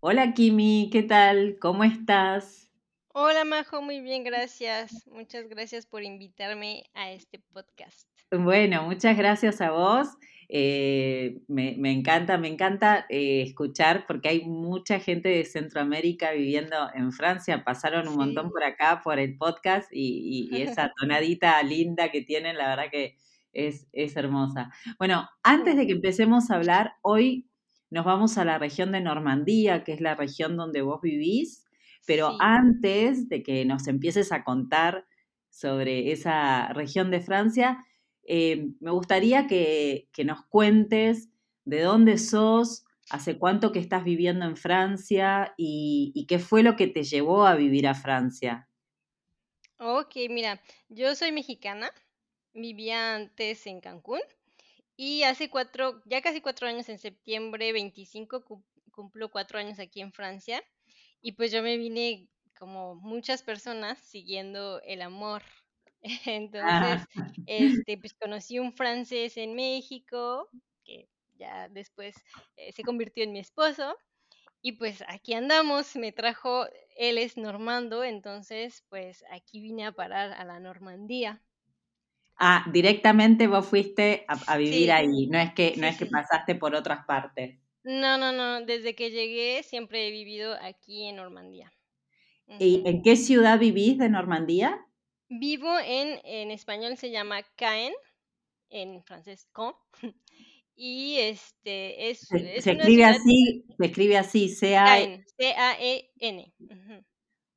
Hola Kimi, ¿qué tal? ¿Cómo estás? Hola Majo, muy bien, gracias. Muchas gracias por invitarme a este podcast. Bueno, muchas gracias a vos. Eh, me, encanta, me encanta eh, escuchar porque hay mucha gente de Centroamérica viviendo en Francia. Pasaron un montón por acá por el podcast y, esa tonadita linda que tienen, la verdad que es, es hermosa. Bueno, antes de que empecemos a hablar, hoy nos vamos a la región de Normandía, que es la región donde vos vivís, pero antes de que nos empieces a contar sobre esa región de Francia, eh, me gustaría que, nos cuentes de dónde sos, hace cuánto que estás viviendo en Francia y, qué fue lo que te llevó a vivir a Francia. Ok, mira, yo soy mexicana, vivía antes en Cancún y hace cuatro, ya casi cuatro años, en septiembre 25, cumplo cuatro años aquí en Francia. Y pues yo me vine como muchas personas siguiendo el amor. Entonces, este, pues conocí un francés en México, que ya después eh, se convirtió en mi esposo. Y pues aquí andamos, me trajo, él es normando, entonces pues aquí vine a parar a la Normandía. Ah, directamente vos fuiste a, vivir ahí, no es que, no es que pasaste por otras partes. No, no, no, desde que llegué siempre he vivido aquí en Normandía. ¿Y en qué ciudad vivís de Normandía? Vivo en, en español se llama Caen, en francés Caen. Y este es. Se, escribe así, se escribe así, C-A-E-N. C-A-E-N.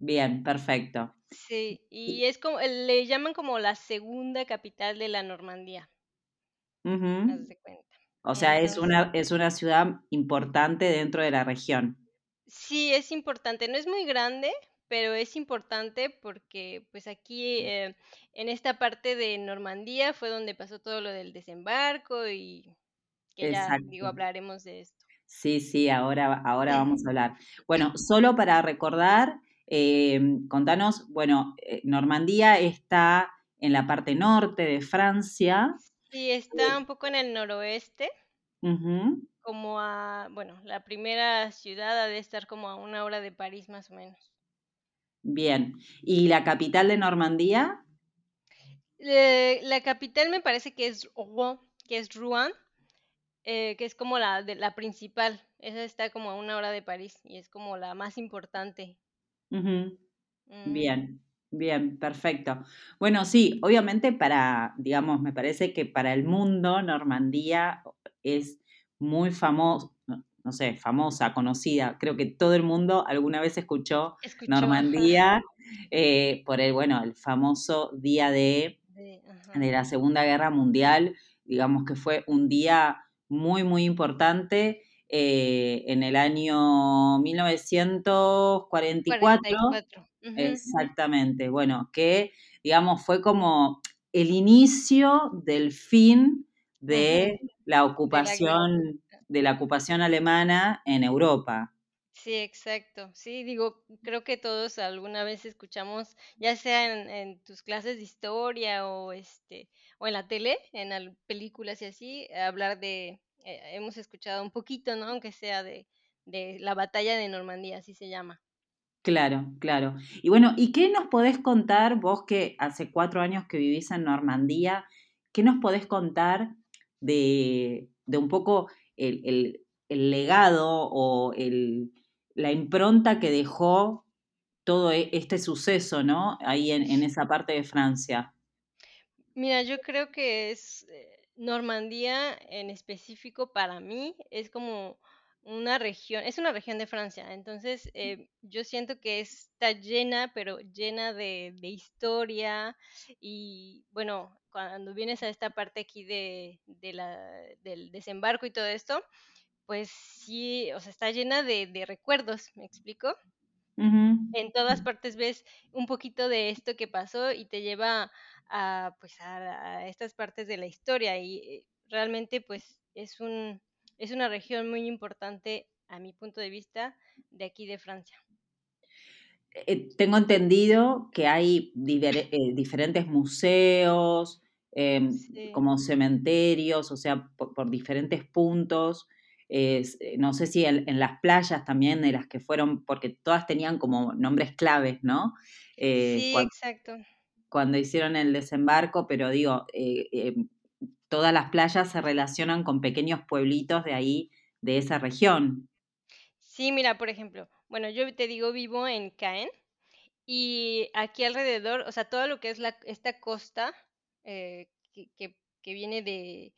Bien, perfecto. Sí, y es como, le llaman como la segunda capital de la Normandía. O sea, es, una, es una ciudad importante dentro de la región. Sí, es importante. No es muy grande, pero es importante porque pues aquí eh, en esta parte de Normandía fue donde pasó todo lo del desembarco y que ya digo hablaremos de esto. Sí, sí, ahora, ahora vamos a hablar. Bueno, solo para recordar, Em, contanos, bueno, eh, Normandía está en la parte norte de Francia. Sí, está un poco en el noroeste. Como a, bueno, la primera ciudad ha de estar como a una hora de París más o menos. Bien. ¿Y la capital de Normandía? la capital me parece que es Rouen, que es Rouen, eh, que es como la, de, la principal. Esa está como a una hora de París y es como la más importante. Mm. Bien, bien, perfecto. Bueno, sí, obviamente para, digamos, me parece que para el mundo Normandía es muy famoso, no, sé, famosa, conocida. Creo que todo el mundo alguna vez escuchó, Normandía eh, por el, bueno, el famoso día de, de la Segunda Guerra Mundial. Digamos que fue un día muy, muy importante eh, en el año 1944. Exactamente, bueno, que digamos fue como el inicio del fin de la ocupación de la, ocupación alemana en Europa. Sí, exacto. Sí, digo, creo que todos alguna vez escuchamos, ya sea en, tus clases de historia o este o en la tele, en películas y así, hablar de, eh, hemos escuchado un poquito, ¿no? Aunque sea de, la batalla de Normandía, así se llama. Claro, claro. Y bueno, ¿y qué nos podés contar vos que hace cuatro años que vivís en Normandía? ¿Qué nos podés contar de, un poco el, legado o el, la impronta que dejó todo e, este suceso, ¿no? Ahí en, en esa parte de Francia. Mira, yo creo que es eh, Normandía en específico para mí es como una región, es una región de Francia, entonces eh, yo siento que está llena, pero llena de, historia y bueno, cuando vienes a esta parte aquí de, la, del desembarco y todo esto, pues sí, o sea, está llena de, recuerdos, ¿me explico? En todas partes ves un poquito de esto que pasó y te lleva a, pues a, estas partes de la historia y realmente pues es, un, es una región muy importante a mi punto de vista de aquí de Francia. Eh, tengo entendido que hay eh, diferentes museos, em, como cementerios, o sea, por, diferentes puntos. No sé si en, las playas también de las que fueron, porque todas tenían como nombres claves, ¿no? sí, exacto. Cuando hicieron el desembarco, pero digo, todas las playas se relacionan con pequeños pueblitos de ahí, de esa región. Sí, mira, por ejemplo, bueno, yo te digo, vivo en Caen y aquí alrededor, o sea, todo lo que es la, esta costa eh, que, viene de,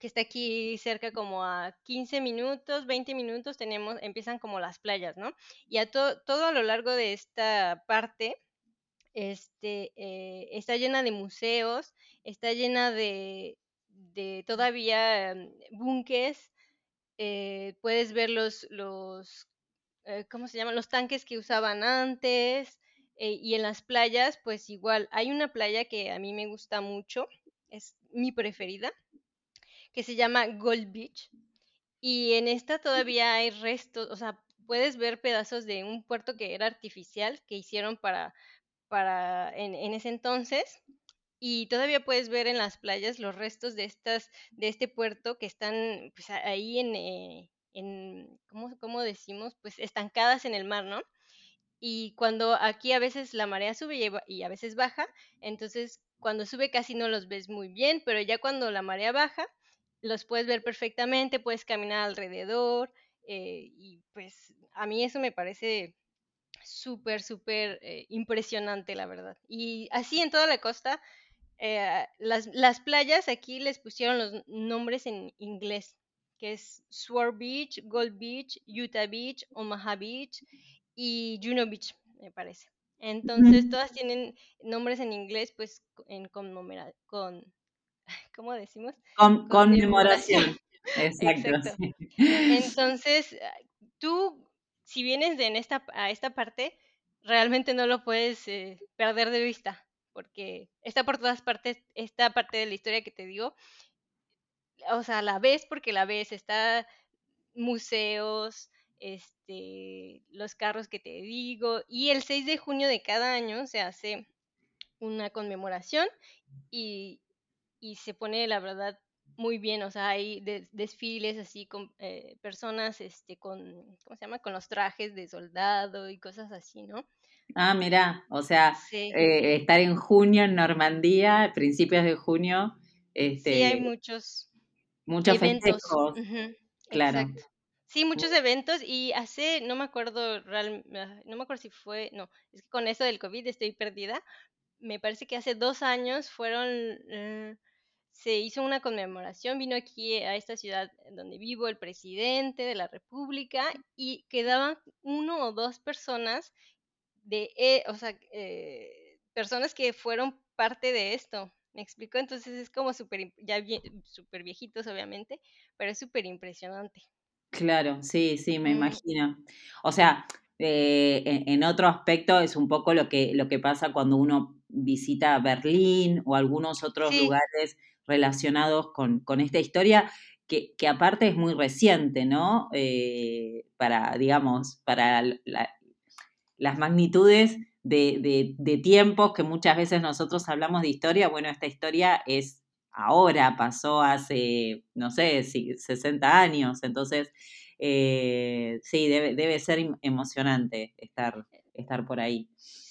que está aquí cerca como a 15 minutos, 20 minutos, tenemos, empiezan como las playas, ¿no? Y a todo a lo largo de esta parte, este, eh, está llena de museos, está llena de, de todavía mm, eh, puedes ver los, los ¿cómo se llaman? Los tanques que usaban antes, eh, y en las playas, pues igual, hay una playa que a mí me gusta mucho, es mi preferida, que se llama Gold Beach. Y en esta todavía hay restos, o sea, puedes ver pedazos de un puerto que era artificial, que hicieron para, para en, ese entonces. Y todavía puedes ver en las playas los restos de estas, de este puerto que están pues, ahí en, eh, en ¿cómo, ¿cómo, decimos? Pues estancadas en el mar, ¿no? y cuando aquí a veces la marea sube y a veces baja, entonces cuando sube casi no los ves muy bien, pero ya cuando la marea baja, los puedes ver perfectamente, puedes caminar alrededor eh, y pues a mí eso me parece súper, súper eh, impresionante, la verdad. Y así en toda la costa, eh, las, las, playas aquí les pusieron los nombres en inglés, que es Sword Beach, Gold Beach, Utah Beach, Omaha Beach y Juno Beach, me parece. Entonces, todas tienen nombres en inglés, pues, en con, ¿cómo decimos? Con, conmemoración. Exacto. Entonces, tú, si vienes de en esta, a esta parte, realmente no lo puedes eh, perder de vista, porque está por todas partes, esta parte de la historia que te digo, o sea, la ves porque la ves, está museos, este, los carros que te digo, y el 6 de junio de cada año se hace una conmemoración y, se pone, la verdad, muy bien, o sea, hay desfiles así con eh, personas, este, con, ¿cómo se llama? Con los trajes de soldado y cosas así, ¿no? Ah, mira, o sea, eh, estar en junio en Normandía, principios de junio, este, sí, hay muchos, muchos eventos. claro. Exacto. Sí, muchos eventos y hace, no me acuerdo, real, ah, no me acuerdo si fue, no, es que con eso del COVID estoy perdida. Me parece que hace dos años fueron, eh, se hizo una conmemoración, vino aquí a esta ciudad donde vivo el presidente de la República y quedaban uno o dos personas de, eh, o sea, eh, personas que fueron parte de esto. ¿Me explico? Entonces es como súper, ya súper viejitos obviamente, pero es súper impresionante. Claro, sí, sí, me mm. imagino. O sea, eh, en, otro aspecto es un poco lo que, lo que pasa cuando uno visita Berlín o algunos otros lugares relacionados con, esta historia, que, aparte es muy reciente, ¿no? Eh, para, digamos, para las magnitudes de, de tiempos que muchas veces nosotros hablamos de historia, bueno, esta historia es ahora, pasó hace, no sé, 60 años, entonces eh, sí, debe, debe ser emocionante estar, estar por ahí.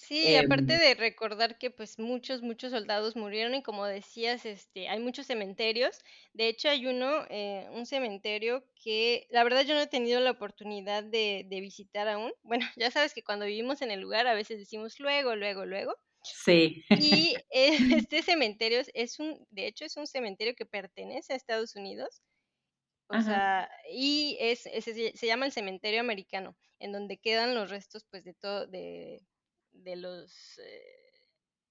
Sí, aparte em de recordar que pues muchos, muchos soldados murieron y como decías, este, hay muchos cementerios. De hecho, hay uno, eh, un cementerio que la verdad yo no he tenido la oportunidad de, de visitar aún. Bueno, ya sabes que cuando vivimos en el lugar a veces decimos luego, luego, luego. Sí. Y este cementerio es un, de hecho, es un cementerio que pertenece a Estados Unidos. O sea, y es, se llama el cementerio americano, en donde quedan los restos, pues, de todo, de, de los eh,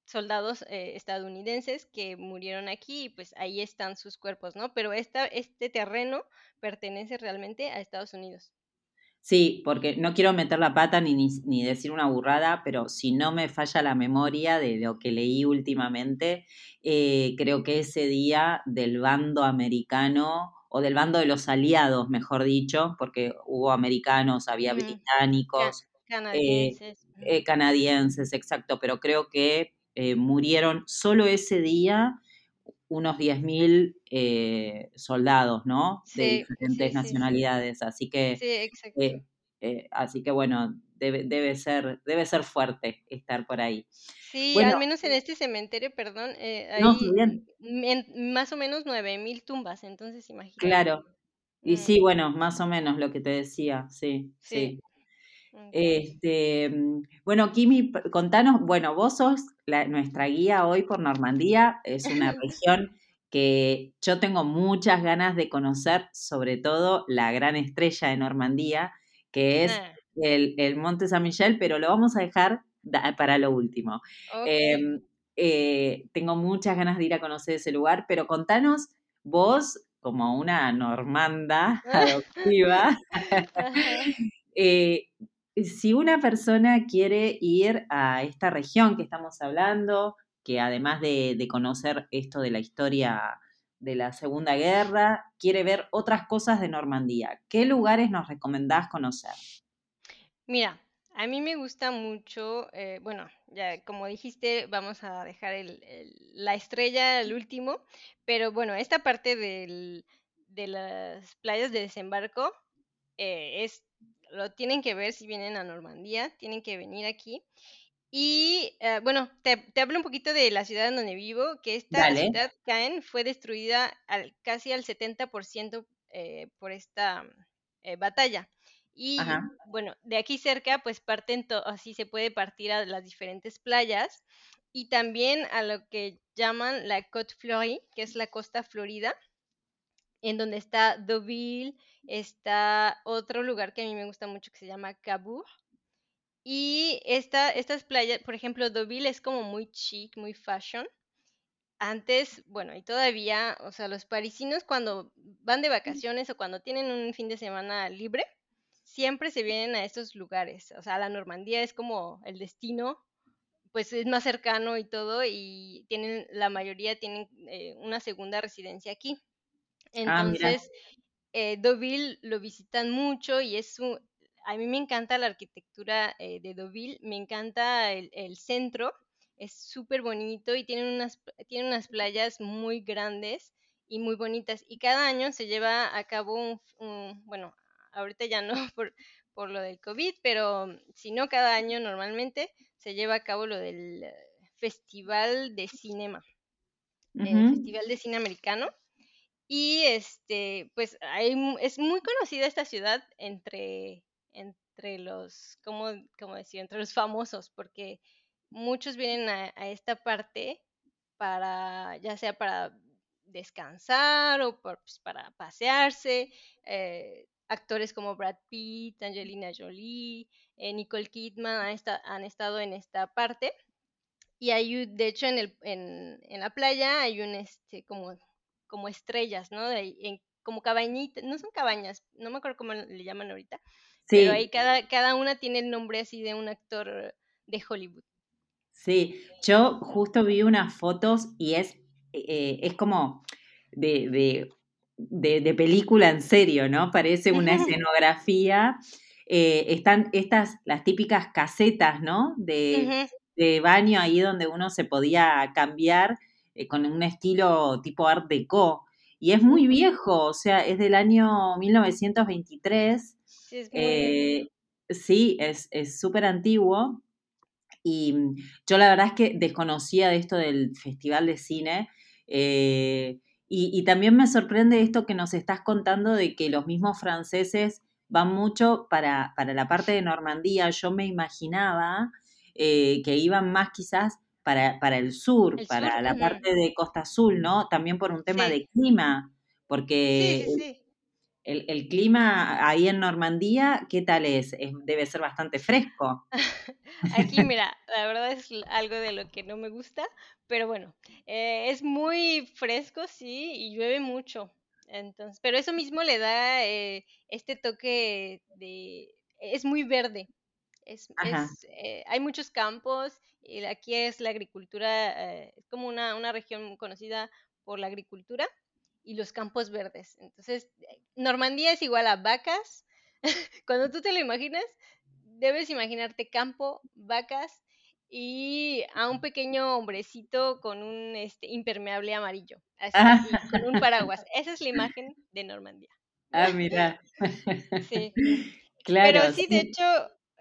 soldados eh, estadounidenses que murieron aquí, y pues ahí están sus cuerpos, ¿no? Pero esta, este terreno pertenece realmente a Estados Unidos. Sí, porque no quiero meter la pata ni, ni, decir una burrada, pero si no me falla la memoria de lo que leí últimamente, eh, creo que ese día del bando americano, o del bando de los aliados, mejor dicho, porque hubo americanos, había británicos, eh, canadienses. Eh, canadienses, exacto, pero creo que murieron solo ese día unos 10.000 eh, soldados, ¿no? De diferentes sí, sí, sí. nacionalidades. Así que, exacto. eh, eh, así que bueno, debe, debe ser, debe ser fuerte estar por ahí. Sí, Bueno, al menos en este cementerio, perdón, eh, no, hay en- más o menos 9000 tumbas, entonces imagínate. claro. Y Mm, sí, bueno, más o menos lo que te decía, sí, sí. Este, mm, bueno, Kimi, contanos, bueno, vos sos la- nuestra guía hoy por Normandía, es una región que yo tengo muchas ganas de conocer, sobre todo la gran estrella de Normandía, que es el, el Monte San Michel, pero lo vamos a dejar para lo último. Em, eh, tengo muchas ganas de ir a conocer ese lugar, pero contanos vos, como una normanda adoptiva, eh, si una persona quiere ir a esta región que estamos hablando, que además de, conocer esto de la historia de la Segunda Guerra, quiere ver otras cosas de Normandía, ¿qué lugares nos recomendás conocer? Mira, a mí me gusta mucho, eh, bueno, ya como dijiste, vamos a dejar la estrella al último, pero bueno, esta parte de las playas de desembarco eh, es, lo tienen que ver si vienen a Normandía, tienen que venir aquí. Y eh, bueno, te, te hablo un poquito de la ciudad en donde vivo, que esta Dale, ciudad, Caen, fue destruida al, casi al 70% eh, por esta eh, batalla. Y ajá, bueno, de aquí cerca, pues parten, así se puede partir a las diferentes playas y también a lo que llaman la Côte Fleurie, que es la costa florida, en donde está Deauville, está otro lugar que a mí me gusta mucho que se llama Cabourg y esta, estas playas, por ejemplo, Deauville es como muy chic, muy fashion. Antes, bueno, y todavía, o sea, los parisinos cuando van de vacaciones o cuando tienen un fin de semana libre, siempre se vienen a estos lugares. O sea, la Normandía es como el destino, pues es más cercano y todo, y tienen, la mayoría tienen eh, una segunda residencia aquí. ah, Entonces, eh, Deauville lo visitan mucho y es un, a mí me encanta la arquitectura eh, de Deauville, me encanta el, el centro, es súper bonito y tienen unas, tienen unas playas muy grandes y muy bonitas. Y cada año se lleva a cabo un, un- bueno, ahorita ya no por, por lo del COVID, pero si no, cada año normalmente se lleva a cabo lo del eh, Festival de Cinema, el Festival de Cine Americano y este, pues hay, es muy conocida esta ciudad entre, entre los, ¿cómo, cómo decir? Entre los famosos, porque muchos vienen a, a esta parte para, ya sea para descansar o por- pues, para pasearse. eh, actores como Brad Pitt, Angelina Jolie, eh, Nicole Kidman han, han estado en esta parte. Y hay, de hecho, en el, en, en la playa hay un, este, como, como estrellas, ¿no? De- en- como cabañitas, no son cabañas, no me acuerdo cómo le llaman ahorita, pero ahí cada, cada una tiene el nombre así de un actor de Hollywood. sí, yo justo vi unas fotos y es, eh, es como de, de, de, de película en serio, ¿no? Parece una escenografía. Eh, están estas, las típicas casetas, ¿no? De, de baño ahí donde uno se podía cambiar eh, con un estilo tipo Art Deco. Y es muy viejo, o sea, es del año 1923. Sí, es eh, sí, es es súper antiguo. Y mm, yo la verdad es que desconocía de esto del Festival de Cine. eh, y, y también me sorprende esto que nos estás contando de que los mismos franceses van mucho para, para la parte de Normandía. Yo me imaginaba eh, que iban más quizás para, para el sur, El sur, para la ujú. parte de Costa Azul, ¿no? También por un tema Sí, de clima, porque sí, sí. el, el clima ahí en Normandía, ¿qué tal es? Es- Debe ser bastante fresco. Aquí, mira, la verdad es algo de lo que no me gusta, pero bueno, eh, es muy fresco, sí, y llueve mucho. Entonces, pero eso mismo le da eh, este toque de, es muy verde. Es, es, eh, hay muchos campos, y aquí es la agricultura, eh, es como una, una región conocida por la agricultura y los campos verdes. Entonces, eh, Normandía es igual a vacas. Cuando tú te lo imaginas, debes imaginarte campo, vacas y a un pequeño hombrecito con un este, impermeable amarillo, así, Ah, con un paraguas. Esa es la imagen de Normandía. ah, mira. Sí, Claro, pero sí, de hecho,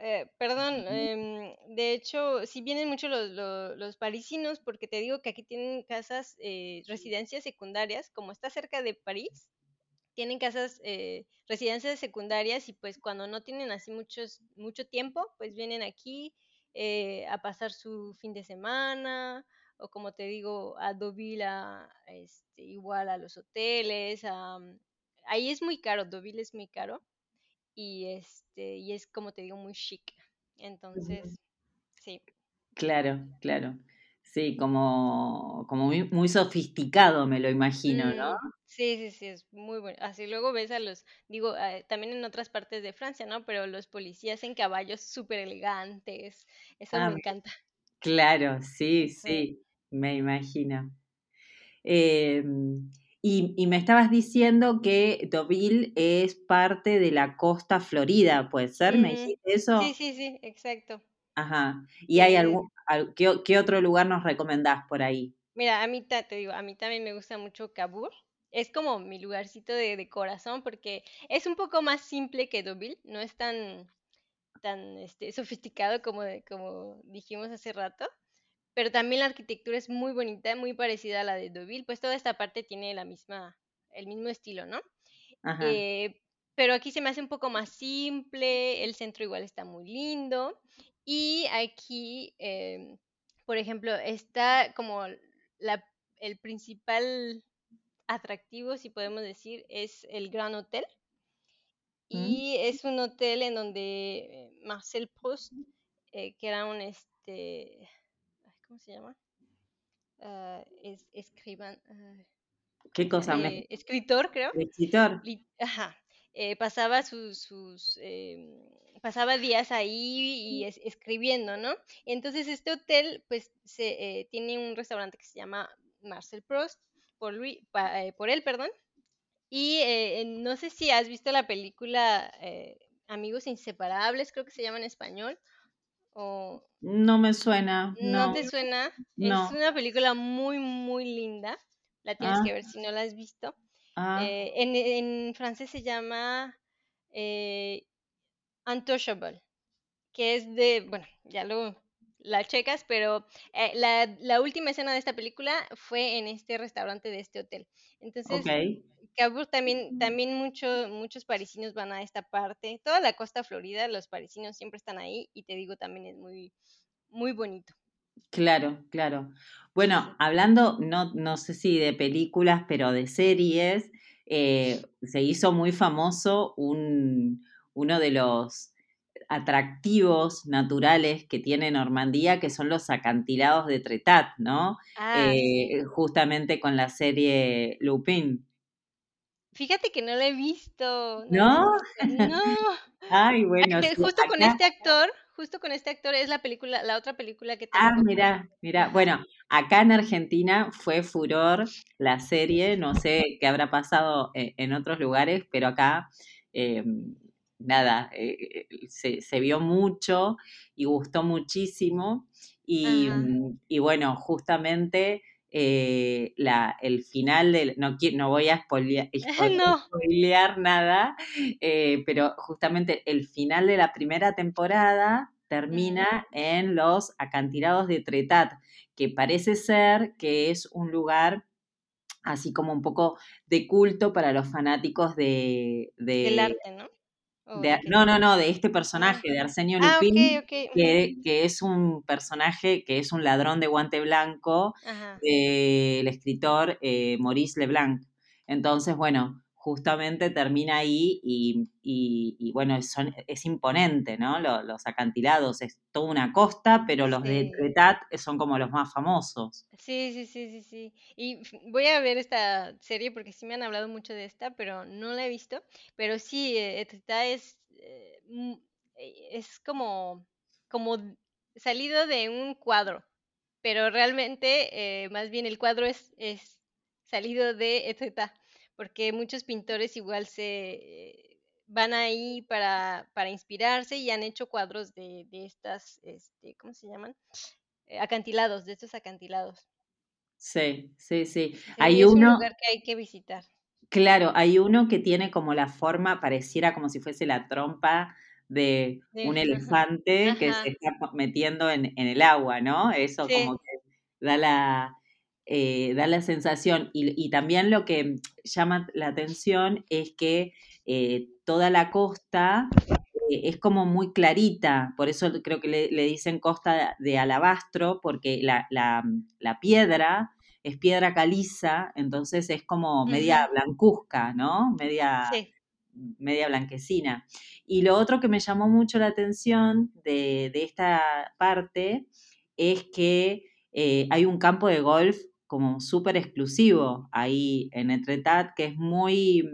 eh, perdón, em, de hecho, sí vienen mucho los, los, los parisinos, porque te digo que aquí tienen casas, eh, residencias secundarias, como está cerca de París, tienen casas, eh, residencias secundarias y pues cuando no tienen así muchos, mucho tiempo, pues vienen aquí eh, a pasar su fin de semana o como te digo, a Deauville, a, este, igual a los hoteles. a- ahí es muy caro, Deauville es muy caro y, este, y es como te digo, muy chic. Entonces, sí. Claro, claro. Sí, como, como muy, muy sofisticado, me lo imagino, ¿no? Mm, sí, sí, sí, es muy bueno. Así luego ves a los, digo, eh, también en otras partes de Francia, ¿no? Pero los policías en caballos súper elegantes, eso Ah, me mi- encanta. claro, sí, Sí. sí, me imagino. Eh, y, y me estabas diciendo que Deauville es parte de la costa Florida, ¿puede ser? ¿Me dijiste Sí, eso? sí, sí, exacto. Ajá. ¿Y hay Eh, algún, al- qué, otro lugar nos recomendás por ahí? mira, a mí ta- te digo, a mí también me gusta mucho Cabur. Es como mi lugarcito de, de corazón porque es un poco más simple que Deauville, no es tan, tan este, sofisticado como, como dijimos hace rato. Pero también la arquitectura es muy bonita, muy parecida a la de Deauville, pues toda esta parte tiene la misma, el mismo estilo, ¿no? Ajá. Eh, pero aquí se me hace un poco más simple, el centro igual está muy lindo y aquí, em, por ejemplo, está como la, el principal atractivo, si podemos decir, es el Gran Hotel ¿Mm? y es un hotel en donde eh, Marcel Proust, eh, que era un, este, ¿cómo se llama? ah, es, escriban, ah, ¿Qué cosa? ¿Un Eh, escritor, creo. escritor? Ajá. eh, pasaba sus, sus em, pasaba días ahí y es- escribiendo, ¿no? Entonces este hotel, pues, se, eh, tiene un restaurante que se llama Marcel Proust, por, pa- eh, por él, perdón. Y no sé si has visto la película Amigos Inseparables, creo que se llama en español, o No me suena, ¿No no, te suena? Es una película muy, muy linda. La tienes Ah, que ver si no la has visto. ah, Eh, en, en francés se llama eh, Untouchable, que es de, bueno, ya luego la checas, pero eh, la, la última escena de esta película fue en este restaurante de este hotel. Entonces, Cabo también, también mucho- muchos parisinos van a esta parte. Toda la costa Florida, los parisinos siempre están ahí y te digo, también es muy, muy bonito. claro, claro. Bueno, hablando, no, no sé si de películas, pero de series, eh, se hizo muy famoso un, uno de los atractivos naturales que tiene Normandía, que son los acantilados de Tretat, ¿no? Ah, sí. Eh, justamente con la serie Lupin, Fíjate que no la he visto, no ¿no? No. Ay, bueno, Justo con acá este actor, justo con este actor es la película, la otra película que te Ah, mira, mira. Bueno, acá en Argentina fue furor la serie, no sé qué habrá pasado eh, en otros lugares, pero acá, eh, nada, eh, se, se vio mucho y gustó muchísimo. Y, Ajá. mm, y bueno, justamente eh, la, el final del, no, no voy a spoilea- spo- No. spoilear nada, eh, pero justamente el final de la primera temporada termina en los acantilados de Tretat, que parece ser que es un lugar así como un poco de culto para los fanáticos de, Del de arte, ¿no? ¿O de no, no, no, de este personaje, de Arsenio Ah, Lupin, que, que es un personaje que es un ladrón de guante blanco del escritor eh, Maurice Leblanc. Entonces, bueno, justamente termina ahí y, y- y, bueno, son- es imponente, ¿no? Lo- Los, acantilados, es toda una costa, pero los de. Tretat son como los más famosos. Sí, sí, sí, sí, sí. Y voy a ver esta serie porque sí me han hablado mucho de esta, pero no la he visto. Pero sí, eh, Etita es, eh, eh, es como, como salido de un cuadro, pero realmente eh, más bien el cuadro es, es salido de Etita, porque muchos pintores igual se van ahí para, para inspirarse y han hecho cuadros de, de estas, este, ¿cómo se llaman? Eh, acantilados, de estos acantilados. Sí, sí, sí. Sí, Hay es un uno, lugar que hay que visitar. claro, hay uno que tiene como la forma, pareciera como si fuese la trompa de un ajá, elefante que se está metiendo en, en el agua, ¿no? Eso como que da la, eh, da la sensación. Y, y también lo que llama la atención es que eh, toda la costa eh, es como muy clarita, por eso creo que le, le dicen costa de alabastro, porque la, la- la piedra es piedra caliza, entonces es como media ujú, blancuzca, ¿no? Media, sí, media blanquecina. Y lo otro que me llamó mucho la atención de, de esta parte es que eh, hay un campo de golf como súper exclusivo ahí en Etretat, que es muy,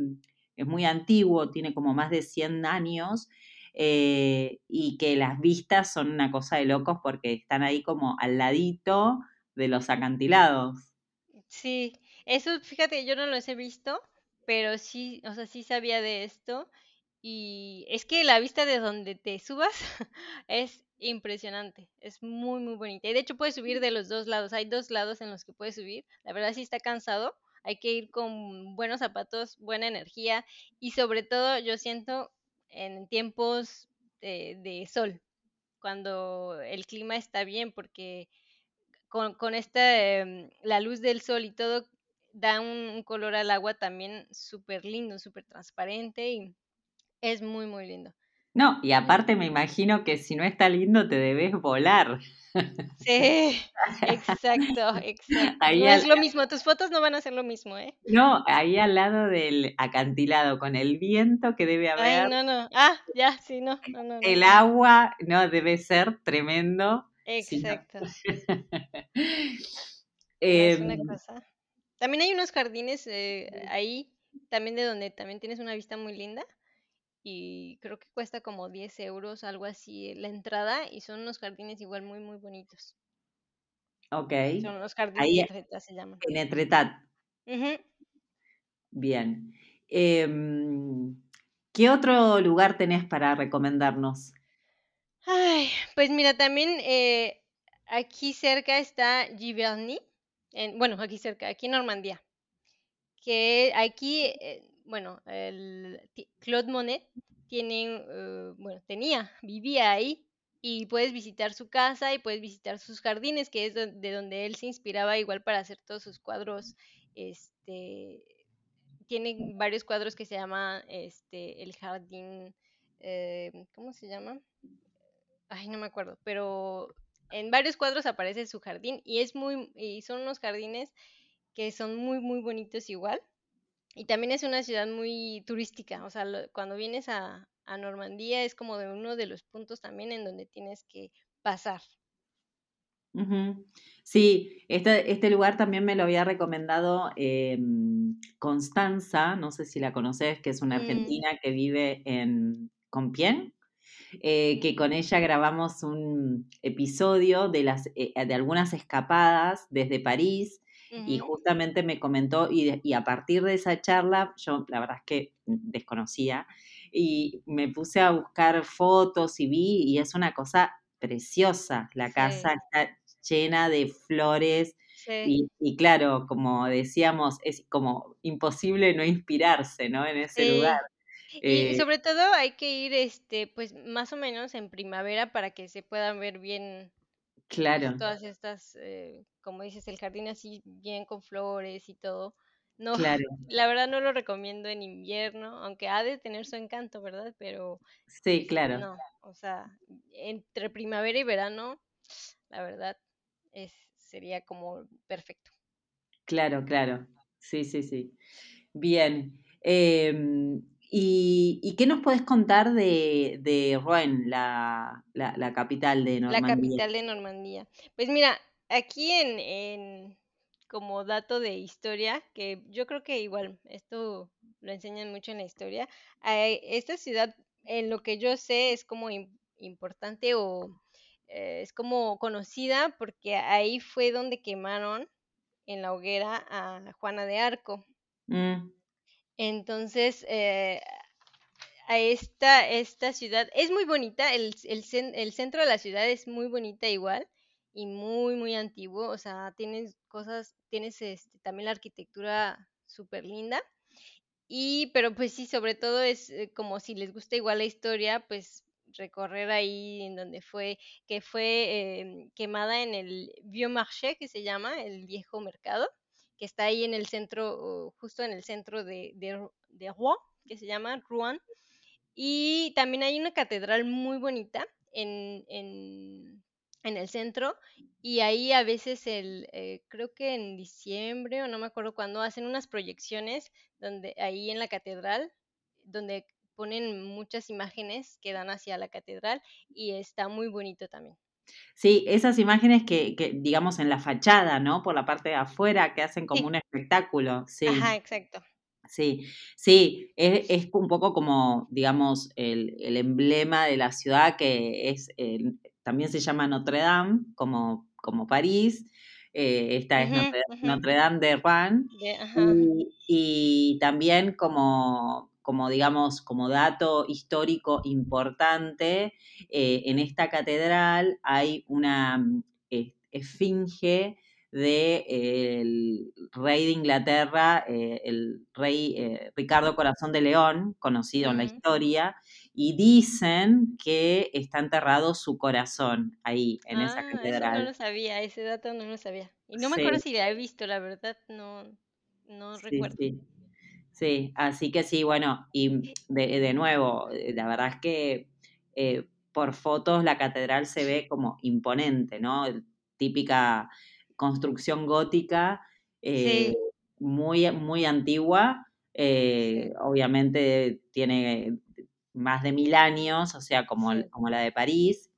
es muy antiguo, tiene como más de 100 años, eh, y que las vistas son una cosa de locos porque están ahí como al ladito de los acantilados. sí. Eso, fíjate, yo no los he visto, pero sí, o sea, sí sabía de esto. Y es que la vista de donde te subas es impresionante, es muy, muy bonita. Y de hecho puedes subir de los dos lados, hay dos lados en los que puedes subir. La verdad sí está cansado, hay que ir con buenos zapatos, buena energía y sobre todo yo siento en tiempos de, de sol, cuando el clima está bien, porque con, con esta, em, la luz del sol y todo da un, un color al agua también súper lindo, súper transparente y es muy, muy lindo. No, y aparte me imagino que si no está lindo te debes volar. Sí, exacto, exacto. Ahí No es lo mismo, tus fotos no van a ser lo mismo, ¿eh? no, ahí al lado del acantilado, con el viento que debe Ay, haber, no, no. Ah, ya, sí, no, no, no, no, el agua, no, debe ser tremendo. Exacto. Es una Em, cosa. También hay unos jardines eh, ahí, también de donde también tienes una vista muy linda y creo que cuesta como 10 euros, algo así, la entrada y son unos jardines igual muy, muy bonitos. ok, Son los jardines ahí de Treta se llaman. en Etretat, bien. Em, ¿qué otro lugar tenés para recomendarnos? Ay, pues mira, también eh, aquí cerca está Giverny, en, bueno, aquí cerca, aquí en Normandía, que aquí, eh, bueno, el Claude Monet tiene, eh, bueno, tenía, vivía ahí y puedes visitar su casa y puedes visitar sus jardines, que es de donde él se inspiraba igual para hacer todos sus cuadros, este, tiene varios cuadros que se llama, este, el jardín, eh, ¿cómo se llama? ay, no me acuerdo, pero en varios cuadros aparece su jardín y es muy, y son unos jardines que son muy, muy bonitos igual. Y también es una ciudad muy turística, o sea, lo- cuando vienes a, a Normandía es como de uno de los puntos también en donde tienes que pasar. Sí, este, este lugar también me lo había recomendado em, Constanza, no sé si la conoces, que es una Mm, argentina que vive en Compiègne. eh, que con ella grabamos un episodio de, las, eh, de algunas escapadas desde París y justamente me comentó y, de- y a partir de esa charla, yo la verdad es que desconocía y me puse a buscar fotos y vi y es una cosa preciosa, la casa sí, está llena de flores. sí, Y, y claro, como decíamos, es como imposible no inspirarse, ¿no? En ese lugar. Y Eh, sobre todo hay que ir, este, pues más o menos en primavera para que se puedan ver bien claro, todas estas, eh, como dices, el jardín así bien con flores y todo. No, claro. la verdad no lo recomiendo en invierno, aunque ha de tener su encanto, ¿verdad? Pero Sí, claro, no, o sea, entre primavera y verano, la verdad es, sería como perfecto. claro, claro. Sí, sí, sí. Bien. Em, ¿y, y qué nos podés contar de, de Rouen, la, la, la capital de La Normandía? capital de Normandía. Pues mira, aquí en, en como dato de historia, que yo creo que igual esto lo enseñan mucho en la historia, eh, esta ciudad, en lo que yo sé, es como im- importante o eh, es como conocida porque ahí fue donde quemaron en la hoguera a Juana de Arco. Mm, Entonces, eh, a esta, esta ciudad. Es muy bonita, el, el, el centro de la ciudad es muy bonita igual y muy, muy antiguo. O sea, tienes cosas, tienes este, también la arquitectura súper linda. Y, pero pues sí, sobre todo es eh, como si les gusta igual la historia, pues recorrer ahí en donde fue, que fue em, quemada en el Vieux Marché, que se llama, el viejo mercado, que está ahí en el centro, justo en el centro de, de, Rouen, que se llama Rouen. Y también hay una catedral muy bonita en, en, en el centro y ahí a veces el, eh, creo que en diciembre o no me acuerdo cuándo, hacen unas proyecciones donde ahí en la catedral, donde ponen muchas imágenes que dan hacia la catedral y está muy bonito también. Sí, esas imágenes que, que, digamos, en la fachada, ¿no? Por la parte de afuera, que hacen como un espectáculo. Sí. Ajá, exacto. Sí, sí, es, es, un poco como, digamos, el, el, emblema de la ciudad que es también se llama Notre Dame, como, como París. Eh, esta es Notre, Notre, Dame de Rouen. Y, y, también como, como, digamos, como dato histórico importante, eh, en esta catedral hay una eh, esfinge del de, rey de Inglaterra, eh, el rey eh, Ricardo Corazón de León, conocido uh -huh. en la historia, y dicen que está enterrado su corazón ahí, en ah, esa catedral. Eso no lo sabía, ese dato no lo sabía. Y no me sí. acuerdo si la he visto, la verdad, no, no sí, recuerdo. Sí. Sí. así que sí, bueno, y de, de nuevo, eh, la verdad es que eh, por fotos la catedral se ve como imponente, ¿no? Típica construcción gótica eh, sí. muy, muy antigua. Eh, obviamente tiene más de mil años, o sea, como, como la de París.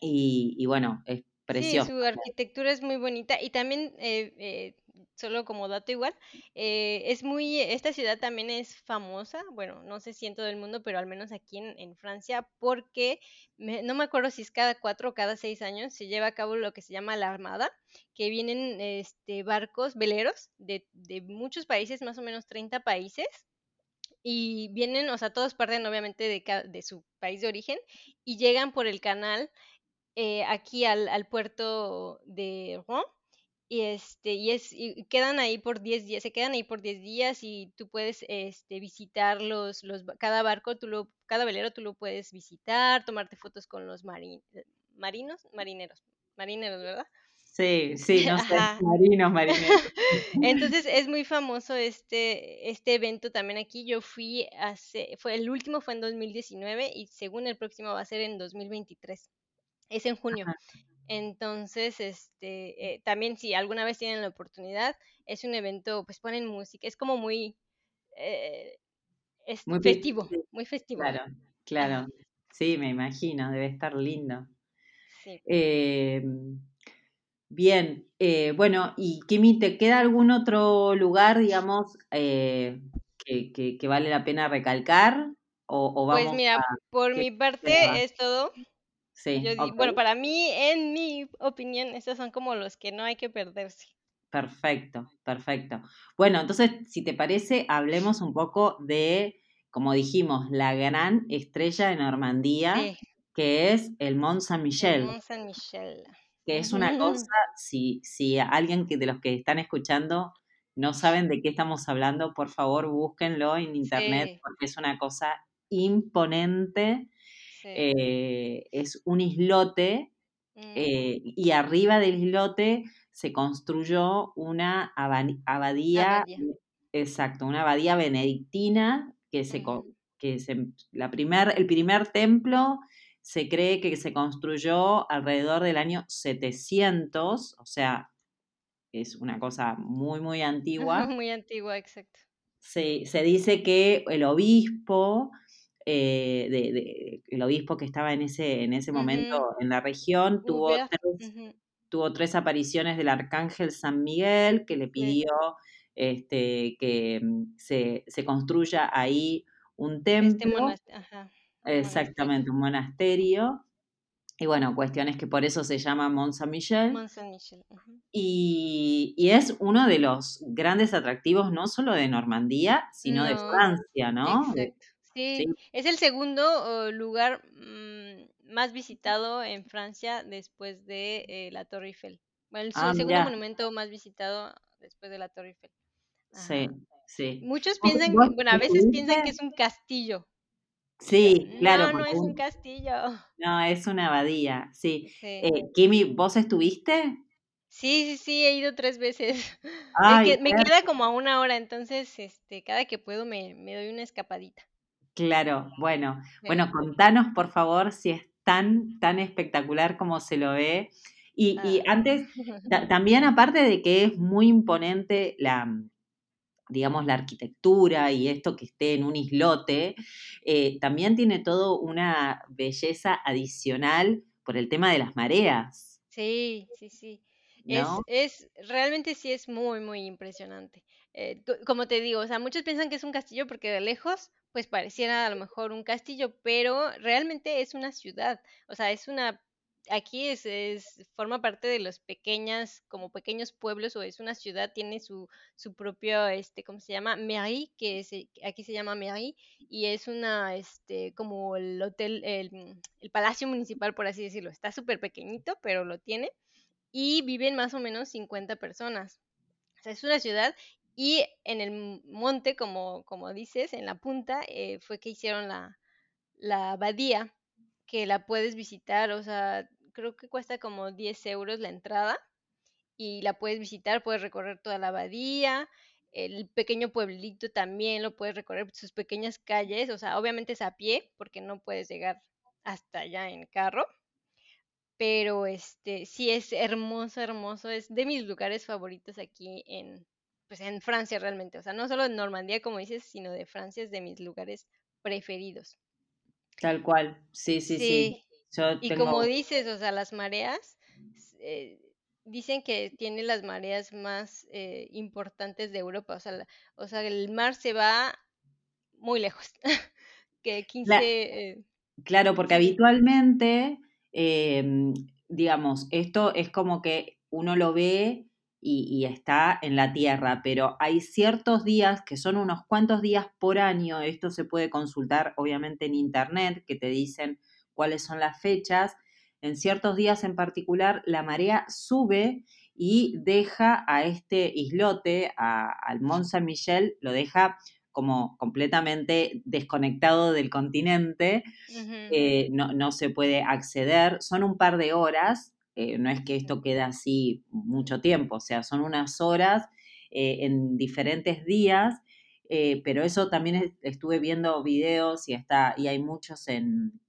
Y, y, bueno, es precioso. Sí, su arquitectura es muy bonita y también eh, solo como dato igual, eh, es muy, esta ciudad también es famosa, bueno, no sé si en todo el mundo, pero al menos aquí en, Francia, porque me, no me acuerdo si es cada cuatro o cada seis años, se lleva a cabo lo que se llama la Armada, que vienen este, barcos, veleros de, muchos países, más o menos 30 países, y vienen, o sea, todos parten obviamente de, su país de origen y llegan por el canal eh, aquí al, puerto de Rouen y este y es y quedan ahí por 10 días, se quedan ahí por 10 días y tú puedes este visitar los, los cada barco, tú lo cada velero tú lo puedes visitar, tomarte fotos con los marin, marinos, marineros, marineros, ¿verdad? Sí, sí, no sé, marinos, marineros. Entonces es muy famoso este este evento también aquí. Yo fui hace fue el último fue en 2019 y según el próximo va a ser en 2023. Es en junio. Ajá. Entonces, este, eh, también si alguna vez tienen la oportunidad, es un evento, pues ponen música, es como muy, eh, es muy festivo, muy festivo. Claro, claro. Sí, me imagino, debe estar lindo. Sí. Eh, bien, eh, bueno, y Kimi, ¿te queda algún otro lugar, digamos, eh, que, que, que, vale la pena recalcar? ¿O, o pues vamos mira, a... por mi parte es todo. Sí, Yo, okay. Bueno, para mí, en mi opinión, estos son como los que no hay que perderse. Perfecto, perfecto. Bueno, entonces, si te parece, hablemos un poco de, como dijimos, la gran estrella de Normandía, sí. que es el Mont Saint-Michel. Mont Saint-Michel. Que es una cosa, si, si alguien que de los que están escuchando no saben de qué estamos hablando, por favor búsquenlo en internet, sí. porque es una cosa imponente eh, es un islote mm. eh, y arriba del islote se construyó una abadía, abadía. exacto, una abadía benedictina que se, mm. que se la primer, el primer templo se cree que se construyó alrededor del año 700, o sea, es una cosa muy, muy antigua. muy antigua, exacto. Se, se dice que el obispo eh, de, de, el obispo que estaba en ese, en ese momento uh -huh. en la región, tuvo, uh -huh. tres, tuvo tres apariciones del arcángel San Miguel que le pidió sí. este, que mm, se, se, construya ahí un este templo. Este Ajá. Exactamente, un monasterio. Y bueno, cuestiones que por eso se llama Mont Saint -Michel. Uh -huh. y, y, es uno de los grandes atractivos no solo de Normandía, sino no. de Francia, ¿no? Exacto Sí, es el segundo lugar mm, más visitado en Francia después de eh, la Torre Eiffel. Bueno, el Ah, segundo monumento más visitado después de la Torre Eiffel. Sí, Ajá. sí. Muchos ¿Vos piensan, bueno, a veces piensan que es un castillo. Sí, claro, no, no es un castillo. no, es una abadía, sí. Sí. Eh, Kimi, ¿vos estuviste? Sí, sí, sí, he ido tres veces. Me, que- queda como a una hora, entonces, este, cada que puedo me, me doy una escapadita. Claro, bueno. Bueno, contanos, por favor, si es tan, tan espectacular como se lo ve. Y, y Ah. antes, ta- también aparte de que es muy imponente la, digamos, la arquitectura y esto que esté en un islote, eh, también tiene todo una belleza adicional por el tema de las mareas, Sí, sí, sí. Es, ¿no? es, realmente sí es muy, muy impresionante. Eh, como te digo, o sea, muchos piensan que es un castillo porque de lejos, pues pareciera a lo mejor un castillo, pero realmente es una ciudad. O sea, es una, aquí es, es, forma parte de los pequeñas, como pequeños pueblos, o es una ciudad, tiene su, su propio, este, ¿cómo se llama? Mairie, que se- aquí se llama Mairie, y es una, este, como el hotel, el, mm, el palacio municipal, por así decirlo. Está súper pequeñito, pero lo tiene. Y viven más o menos 50 personas. O sea, es una ciudad y en el monte, como, como dices, en la punta, eh, fue que hicieron la, la abadía, que la puedes visitar, o sea, creo que cuesta como 10 euros la entrada y la puedes visitar, puedes recorrer toda la abadía, el pequeño pueblito también lo puedes recorrer, sus pequeñas calles, o sea, obviamente es a pie porque no puedes llegar hasta allá en carro, pero este sí es hermoso, hermoso, es de mis lugares favoritos aquí en pues en Francia realmente, o sea, no solo en Normandía como dices, sino de Francia es de mis lugares preferidos. Tal cual, sí, sí, sí. Sí, Yo y como dices, o sea, las mareas, eh, dicen que tiene las mareas más eh, importantes de Europa, o sea, la- o sea, el mar se va muy lejos, que cla- 15, eh, claro, porque habitualmente, em, digamos, esto es como que uno lo ve y, y está en la tierra, pero hay ciertos días que son unos cuantos días por año, esto se puede consultar obviamente en internet, que te dicen cuáles son las fechas. En ciertos días en particular, la marea sube y deja a este islote, a- al Mont Saint-Michel, lo deja como completamente desconectado del continente, eh, no, no se puede acceder, son un par de horas, eh, no es que esto queda así mucho tiempo, o sea, son unas horas eh, en diferentes días, eh, pero eso también es- estuve viendo videos y, está, y hay muchos en,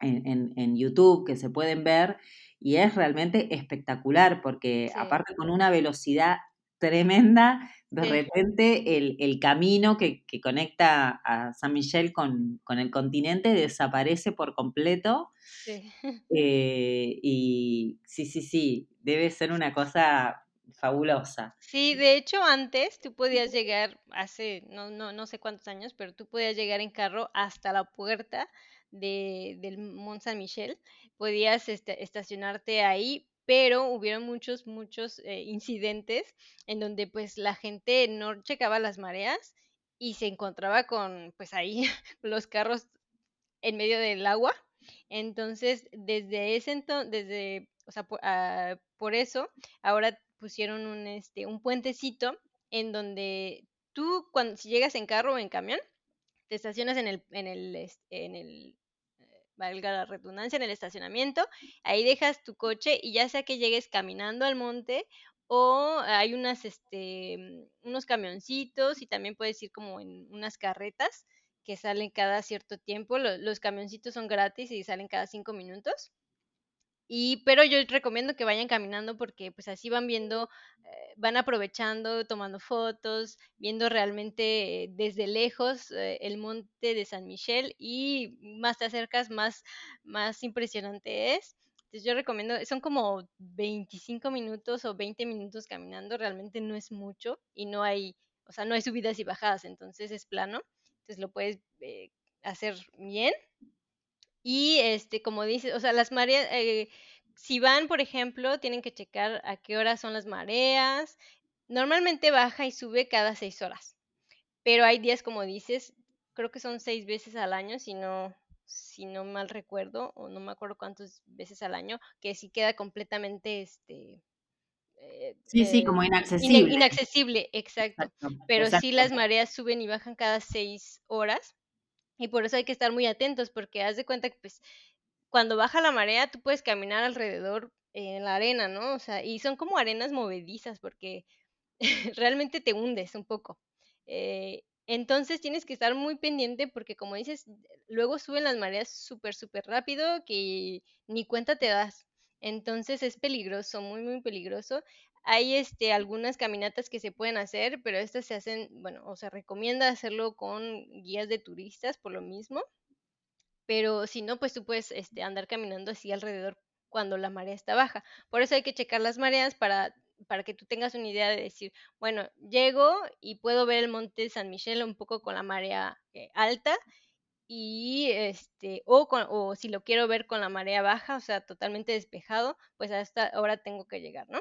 en, en- en YouTube que se pueden ver y es realmente espectacular porque sí, aparte con una velocidad tremenda, de sí, repente el, el camino que, que conecta a San Miguel con, con el continente desaparece por completo sí. eh, y sí, sí, sí, debe ser una cosa fabulosa. Sí, de hecho antes tú podías llegar, hace no, no, no sé cuántos años, pero tú podías llegar en carro hasta la puerta de, del Mont Saint-Michel, podías este, estacionarte ahí, pero hubieron muchos, muchos eh, incidentes en donde pues la gente no checaba las mareas y se encontraba con pues ahí los carros en medio del agua. Entonces, desde ese entonces, desde, o sea, por, ah, por eso, ahora pusieron un, este, un puentecito en donde tú, cuando, si llegas en carro o en camión, te estacionas en el, en el, en el, valga la redundancia, en el estacionamiento, ahí dejas tu coche y ya sea que llegues caminando al monte o hay unas, este, mm, unos camioncitos y también puedes ir como en unas carretas que salen cada cierto tiempo. Lo- los camioncitos son gratis y salen cada cinco minutos. Y, pero yo recomiendo que vayan caminando porque pues así van viendo, eh, van aprovechando, tomando fotos, viendo realmente eh, desde lejos eh, el monte de San Michel y más te acercas, más, más impresionante es. Entonces yo recomiendo, son como 25 minutos o 20 minutos caminando, realmente no es mucho y no hay, o sea, no hay subidas y bajadas, entonces es plano, entonces lo puedes eh, hacer bien y este, como dices, o sea, las mareas, eh, si van, por ejemplo, tienen que checar a qué horas son las mareas. Normalmente baja y sube cada seis horas, pero hay días, como dices, creo que son seis veces al año, si no, si no mal recuerdo, o no me acuerdo cuántas veces al año, que sí queda completamente, este, eh, sí, sí, como eh, inaccesible. inaccesible, exacto. Pero sí las mareas suben y bajan cada seis horas y por eso hay que estar muy atentos porque haz de cuenta que pues cuando baja la marea tú puedes caminar alrededor en la arena, ¿no? O sea, y son como arenas movedizas porque realmente te hundes un poco. Eh, entonces tienes que estar muy pendiente porque como dices, luego suben las mareas súper, súper rápido que ni cuenta te das. Entonces es peligroso, muy, muy peligroso. Hay este, algunas caminatas que se pueden hacer, pero estas se hacen, bueno, o se recomienda hacerlo con guías de turistas por lo mismo. Pero si no, pues tú puedes este, andar caminando así alrededor cuando la marea está baja. Por eso hay que checar las mareas para, para que tú tengas una idea de decir, bueno, llego y puedo ver el monte San Michel un poco con la marea eh, alta y este o, o si lo quiero ver con la marea baja, o sea, totalmente despejado, pues hasta ahora tengo que llegar, ¿no?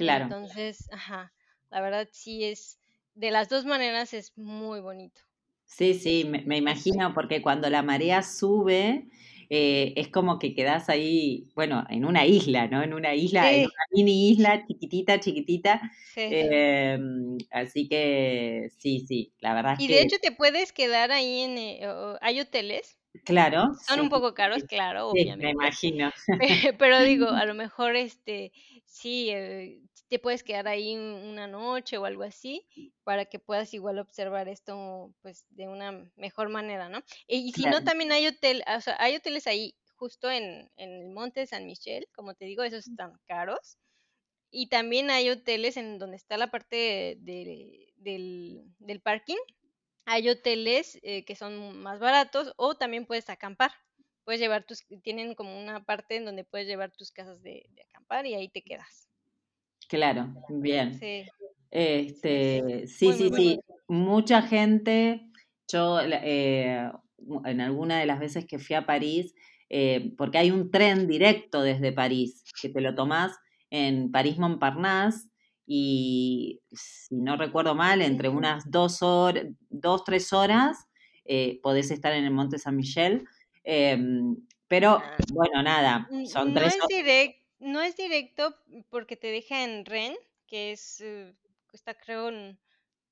Claro. Entonces, ajá, la verdad sí es, de las dos maneras es muy bonito. Sí, sí, me imagino, porque cuando la marea sube, eh, es como que quedas ahí, bueno, en una isla, ¿no? En una isla, en una mini isla chiquitita, chiquitita. Em, así que sí, sí, la verdad. Y de hecho te puedes quedar ahí en, eh, hay hoteles. Claro. Son un poco caros, claro, obviamente. Me imagino. Pero digo, a lo mejor este, sí, eh, te puedes quedar ahí una noche o algo así para que puedas igual observar esto pues de una mejor manera, ¿no? Y, si no, también hay hotel, o sea, hay hoteles ahí justo en, el monte de San Michel, como te digo, esos están caros. Y también hay hoteles en donde está la parte del, del, parking. Hay hoteles eh, que son más baratos o también puedes acampar. Puedes llevar tus, tienen como una parte en donde puedes llevar tus casas de acampar y ahí te quedas. Claro, bien. Sí. Este, sí, sí, sí. Mucha gente, yo eh, en alguna de las veces que fui a París, eh, porque hay un tren directo desde París, que te lo tomás en París-Montparnasse y, si no recuerdo mal, entre unas dos horas, dos, tres horas, eh, podés estar en el Monte San Michel. Em, pero, bueno, nada, son tres horas no es directo porque te deja en Ren, que es, eh, está creo, en,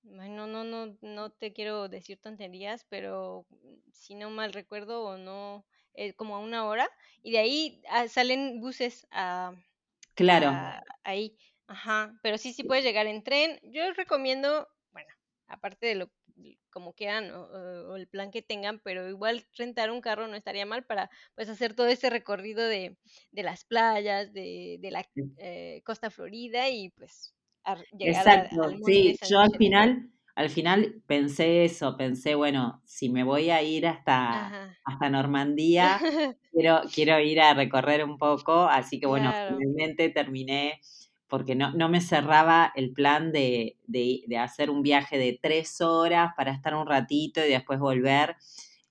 no, no, no, no te quiero decir tonterías, pero si no mal recuerdo o no, eh, como a una hora, y de ahí ah, salen buses a, claro. ahí, ajá, pero sí, sí puedes llegar en tren. Yo recomiendo, bueno, aparte de lo como quieran o, el plan que tengan, pero igual rentar un carro no estaría mal para pues hacer todo ese recorrido de, de las playas, de, de la eh, costa florida y pues llegar Exacto, a, sí, yo al final, al final pensé eso, pensé, bueno, si me voy a ir hasta, hasta Normandía, quiero, quiero ir a recorrer un poco, así que bueno, finalmente terminé porque no, no me cerraba el plan de, hacer un viaje de tres horas para estar un ratito y después volver.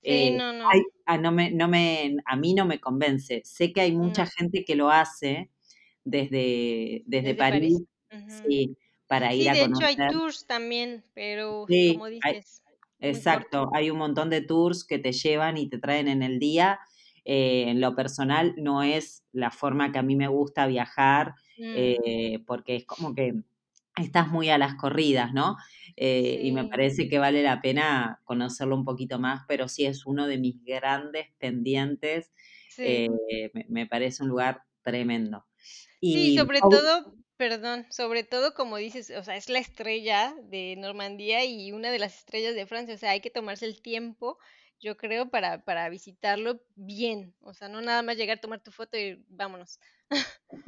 Sí, no, no. Ah, no, me, no me, a mí no me convence. Sé que hay mucha gente que lo hace desde, desde, París, sí, para ir a conocer. Sí, de hecho hay tours también, pero como dices. exacto, hay un montón de tours que te llevan y te traen en el día. Eh, en lo personal no es la forma que a mí me gusta viajar. Mm. Eh, porque es como que estás muy a las corridas, ¿no? Eh, y me parece que vale la pena conocerlo un poquito más, pero sí es uno de mis grandes pendientes. Eh, me, parece un lugar tremendo. Y, sí, sobre todo, perdón, sobre todo como dices, o sea, es la estrella de Normandía y una de las estrellas de Francia, o sea, hay que tomarse el tiempo yo creo, para, para visitarlo bien. O sea, no nada más llegar, tomar tu foto y vámonos.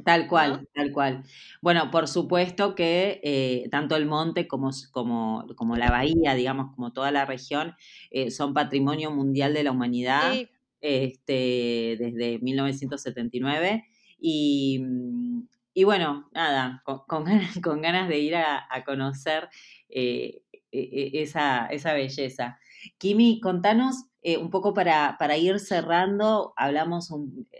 Tal cual, tal cual. Bueno, por supuesto que eh, tanto el monte como, como, como, la bahía, digamos, como toda la región, eh, son patrimonio mundial de la humanidad este, desde 1979. Y, y bueno, nada, con, con, ganas, de ir a, conocer eh, e, e, esa, esa belleza. Kimi, contanos eh, un poco para, para, ir cerrando, hablamos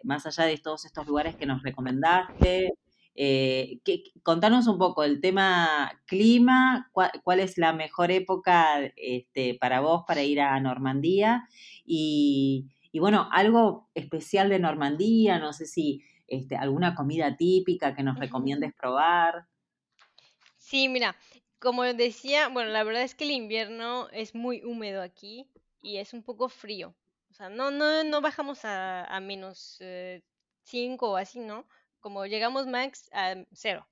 más allá de todos estos lugares que nos recomendaste, Eh, contanos un poco el tema clima, cuál, es la mejor época este, para vos para ir a Normandía y, bueno, algo especial de Normandía, no sé si este, alguna comida típica que nos recomiendes probar. Sí, mira, como decía, bueno, la verdad es que el invierno es muy húmedo aquí y es un poco frío. O sea, no, no, no bajamos a, menos 5 eh, o así, ¿no? Como llegamos max a cero.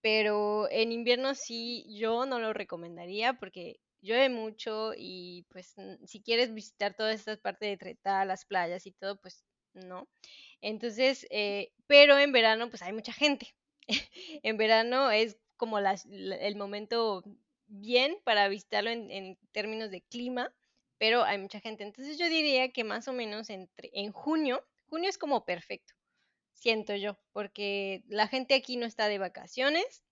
Pero en invierno sí, yo no lo recomendaría porque llueve mucho y pues si quieres visitar todas estas partes de Treta, las playas y todo, pues no. Entonces, eh, pero en verano pues hay mucha gente. en verano es como el momento bien para visitarlo en, términos de clima, pero hay mucha gente. Entonces yo diría que más o menos entre, en junio, junio es como perfecto siento yo, porque la gente aquí no está de vacaciones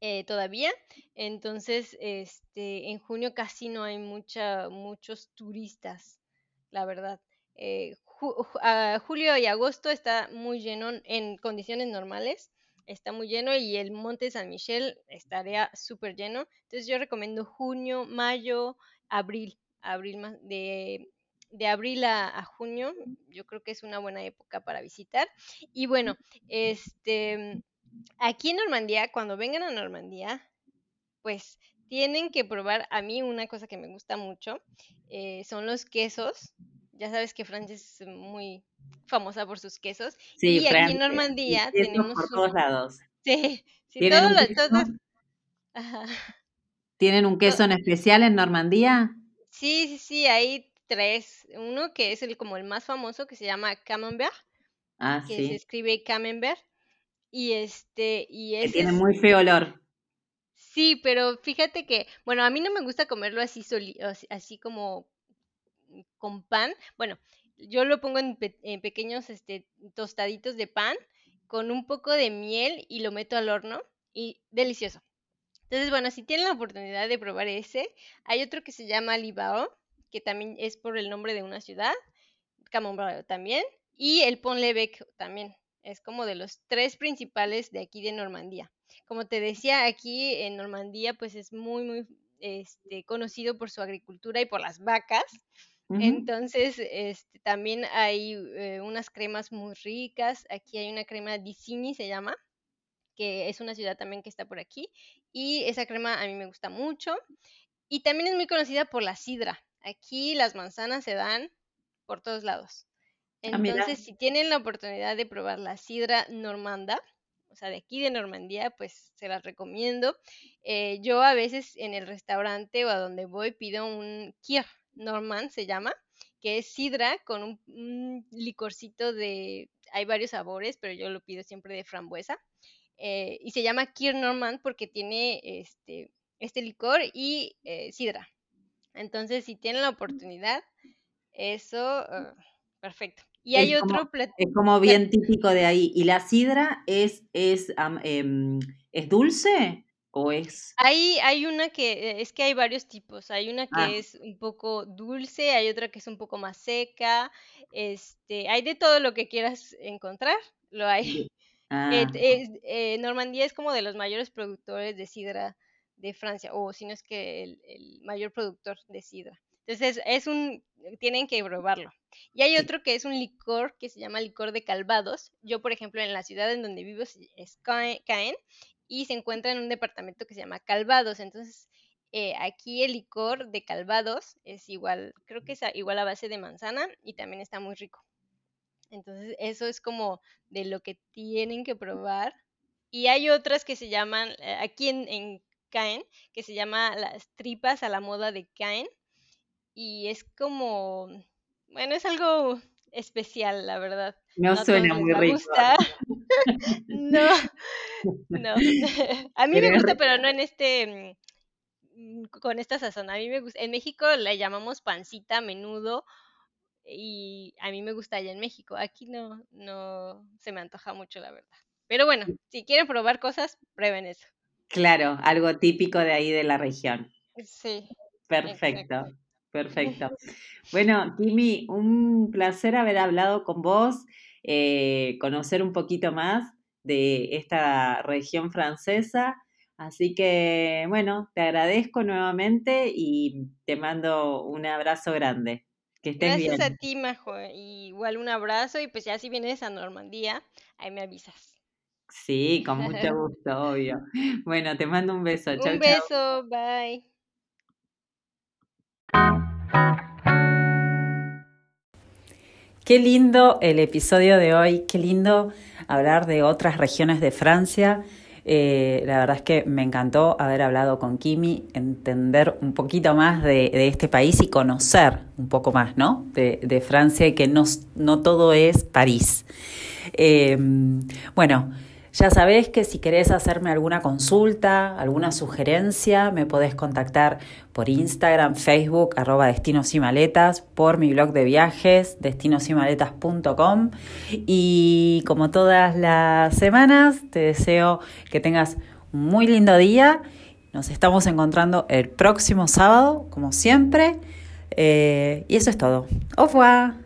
eh, todavía, entonces este, en junio casi no hay mucha, muchos turistas, la verdad. Eh, julio y agosto está muy lleno en condiciones normales, está muy lleno y el Monte San Michel estaría súper lleno. Entonces yo recomiendo junio, mayo, abril, abril de de abril a, junio, yo creo que es una buena época para visitar. Y bueno, este, aquí en Normandía, cuando vengan a Normandía, pues tienen que probar a mí una cosa que me gusta mucho, eh, son los quesos. Ya sabes que Francia es muy famosa por sus quesos. Sí, y aquí en Normandía tenemos... Por todos lados. Sí, sí, todos los... ¿Tienen un queso en especial en Normandía? Sí, sí, sí, ahí tres. Uno que es el como el más famoso, que se llama Camembert, ah, que se escribe Camembert. Y este, y que tiene muy feo olor. Sí, pero fíjate que, bueno, a mí no me gusta comerlo así, así como con pan. Bueno, yo lo pongo en, pequeños este, tostaditos de pan con un poco de miel y lo meto al horno y delicioso. Entonces, bueno, si tienen la oportunidad de probar ese, hay otro que se llama Libao, que también es por el nombre de una ciudad, Camembert también, y el Pont-l'Évêque también. Es como de los tres principales de aquí de Normandía. Como te decía, aquí en Normandía pues es muy, muy este, conocido por su agricultura y por las vacas. Entonces, este, también hay eh, unas cremas muy ricas. Aquí hay una crema Dicini, se llama, que es una ciudad también que está por aquí. Y esa crema a mí me gusta mucho. Y también es muy conocida por la sidra. Aquí las manzanas se dan por todos lados. Ah, Entonces, si tienen la oportunidad de probar la sidra normanda, o sea, de aquí de Normandía, pues se las recomiendo. Eh, yo a veces en el restaurante o a donde voy pido un Kier Normand, se llama, que es sidra con un, licorcito de, hay varios sabores, pero yo lo pido siempre de frambuesa. Eh, y se llama Kier Normand porque tiene este, este licor y eh, sidra. Entonces, si tienen la oportunidad, eso, ah, perfecto. Y hay otro plato. Es como bien típico de ahí. ¿Y la sidra es, es, em, es dulce o es...? Hay, hay una que, es que hay varios tipos. Hay una que ah. es un poco dulce, hay otra que es un poco más seca. Este, hay de todo lo que quieras encontrar, lo hay. Ah. Eh, Normandía es como de los mayores productores de sidra de Francia, o si no es que el, mayor productor de sidra. Entonces es un, tienen que probarlo. Y hay otro que es un licor que se llama licor de Calvados. Yo, por ejemplo, en la ciudad en donde vivo es Caen y se encuentra en un departamento que se llama Calvados. Entonces, eh, aquí el licor de Calvados es igual, creo que es igual a base de manzana y también está muy rico. Entonces, eso es como de lo que tienen que probar. Y hay otras que se llaman, eh, aquí en, en Caen, que se llama Las tripas a la moda de Caen. Y es como, bueno, es algo especial, la verdad. No, suena muy rico. no, no. A mí me gusta, pero no en este, mm, con esta sazón. A mí me gusta, en México la llamamos pancita, menudo, y a mí me gusta allá en México. Aquí no, no se me antoja mucho, la verdad. Pero bueno, si quieren probar cosas, prueben eso. Claro, algo típico de ahí de la región. Sí. Perfecto, perfecto. Bueno, Kimi, un placer haber hablado con vos, eh, conocer un poquito más de esta región francesa. Así que, bueno, te agradezco nuevamente y te mando un abrazo grande. Que estés Gracias bien. a ti, Majo. Igual un abrazo y pues ya si vienes a Normandía, ahí me avisas. Sí, con mucho gusto, obvio. Bueno, te mando un beso. Chau, Un chau. beso, bye. Qué lindo el episodio de hoy, qué lindo hablar de otras regiones de Francia. Eh, la verdad es que me encantó haber hablado con Kimi, entender un poquito más de, este país y conocer un poco más, ¿no? De, de Francia y que no, no todo es París. Eh, bueno, ya sabés que si querés hacerme alguna consulta, alguna sugerencia, me podés contactar por Instagram, Facebook, arroba por mi blog de viajes, destinosimaletas.com. Y como todas las semanas, te deseo que tengas un muy lindo día. Nos estamos encontrando el próximo sábado, como siempre. Eh, y eso es todo. Au revoir.